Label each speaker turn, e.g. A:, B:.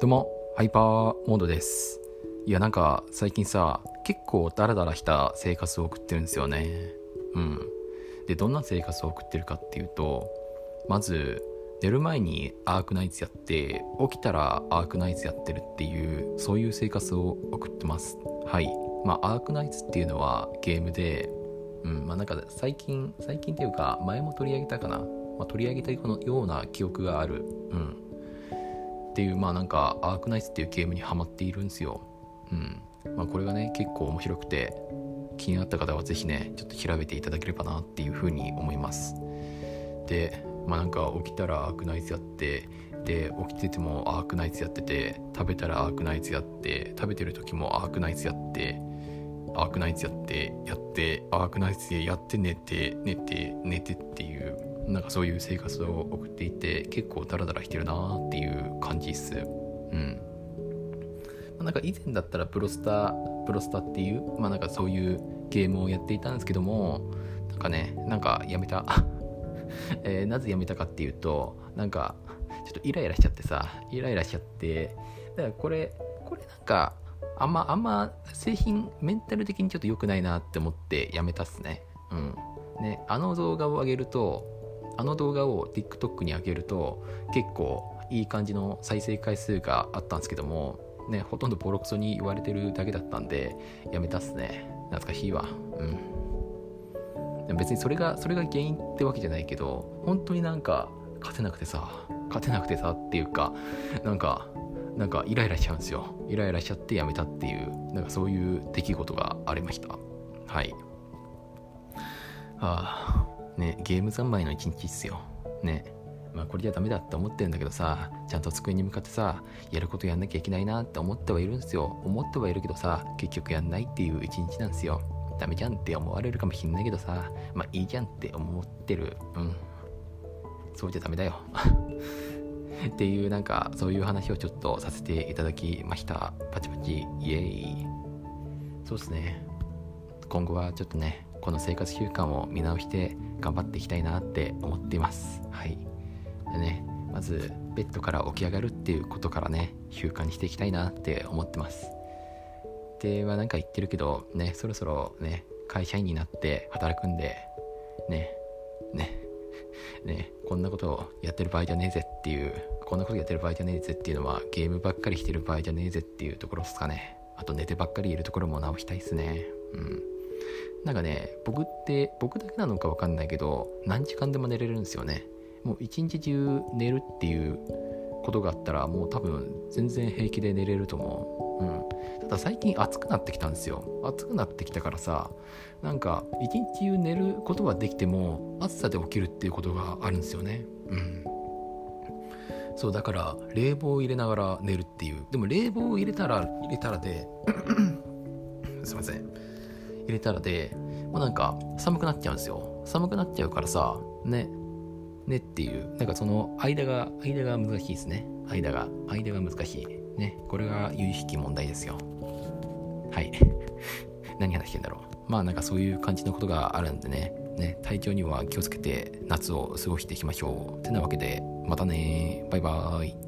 A: どうも、ハイパーモードです。いや、なんか最近さ、結構ダラダラした生活を送ってるんですよね。うん。で、どんな生活を送ってるかっていうと、まず、寝る前にアークナイツやって、起きたらアークナイツやってるっていう、そういう生活を送ってます。はい。まあ、アークナイツっていうのはゲームで、うん、まあなんか最近、最近っていうか、前も取り上げたかな。まあ、取り上げたような記憶がある。うん。っていうまあなんかアークナイツっていうゲームにはまっているんですよ。うんまあ、これがね結構面白くて気になった方は是非ねちょっと調べていただければなっていうふうに思います。でまあなんか起きたらアークナイツやってで起きててもアークナイツやってて食べたらアークナイツやって食べてる時もアークナイツやってアークナイツやってやってアークナイツでやって寝て寝て寝てっていうなんかそういう生活を送っていて結構ダラダラしてるなーっていう感じっす。うん。なんか以前だったらプロスタプロスタっていうまあなんかそういうゲームをやっていたんですけどもなんかねなんかやめた。えー、なぜやめたかっていうとなんかちょっとイライラしちゃってさイライラしちゃってだからこれこれなんかあんまあんま製品メンタル的にちょっと良くないなって思ってやめたっすね。うん。ねあの動画を上げるとあの動画を TikTok に上げると結構いい感じの再生回数があったんですけどもねほとんどボロクソに言われてるだけだったんでやめたっすね。懐かしいわ。うん。別にそれがそれが原因ってわけじゃないけど本当になんか勝てなくてさ勝てなくてさっていうかなんかなんかイライラしちゃうんですよ。イライラしちゃってやめたっていうなんかそういう出来事がありました。はい。ああ。ね、ゲーム三昧の一日っすよ。ね。まあこれじゃダメだって思ってるんだけどさ、ちゃんと机に向かってさ、やることやんなきゃいけないなって思ってはいるんですよ。思ってはいるけどさ、結局やんないっていう一日なんですよ。ダメじゃんって思われるかもしんないけどさ、まあいいじゃんって思ってる。うん。そうじゃダメだよ。っていうなんかそういう話をちょっとさせていただきました。パチパチイエーイ。そうですね。今後はちょっとね、この生活習慣を見直して頑張っていきたいなって思っています。はい。でね、まずベッドから起き上がるっていうことからね、習慣にしていきたいなって思ってます。ではなんか言ってるけど、ね、そろそろね、会社員になって働くんで、ね、ね、ね、こんなことをやってる場合じゃねえぜっていう、こんなことやってる場合じゃねえぜっていうのは、ゲームばっかりしてる場合じゃねえぜっていうところですかね。あと寝てばっかりいるところも直したいっすね。うん。なんかね、僕って、僕だけなのかわかんないけど、何時間でも寝れるんですよね。もう一日中寝るっていうことがあったら、もう多分全然平気で寝れると思う。うん。ただ最近暑くなってきたんですよ。暑くなってきたからさ、なんか一日中寝ることはできても、暑さで起きるっていうことがあるんですよね。うん。そう、だから冷房を入れながら寝るっていう。でも冷房を入れたら、入れたらで、すいません。入れたらで、もうなんか寒くなっちゃうんですよ。寒くなっちゃうからさ、ね、ねっていう、なんかその間が、間が難しいですね。間が、間が難しい。ね、これが有意識問題ですよ。はい。何話してんだろう。まあなんかそういう感じのことがあるんでね、ね、体調には気をつけて夏を過ごしていきましょう。てなわけで、またねバイバーイ。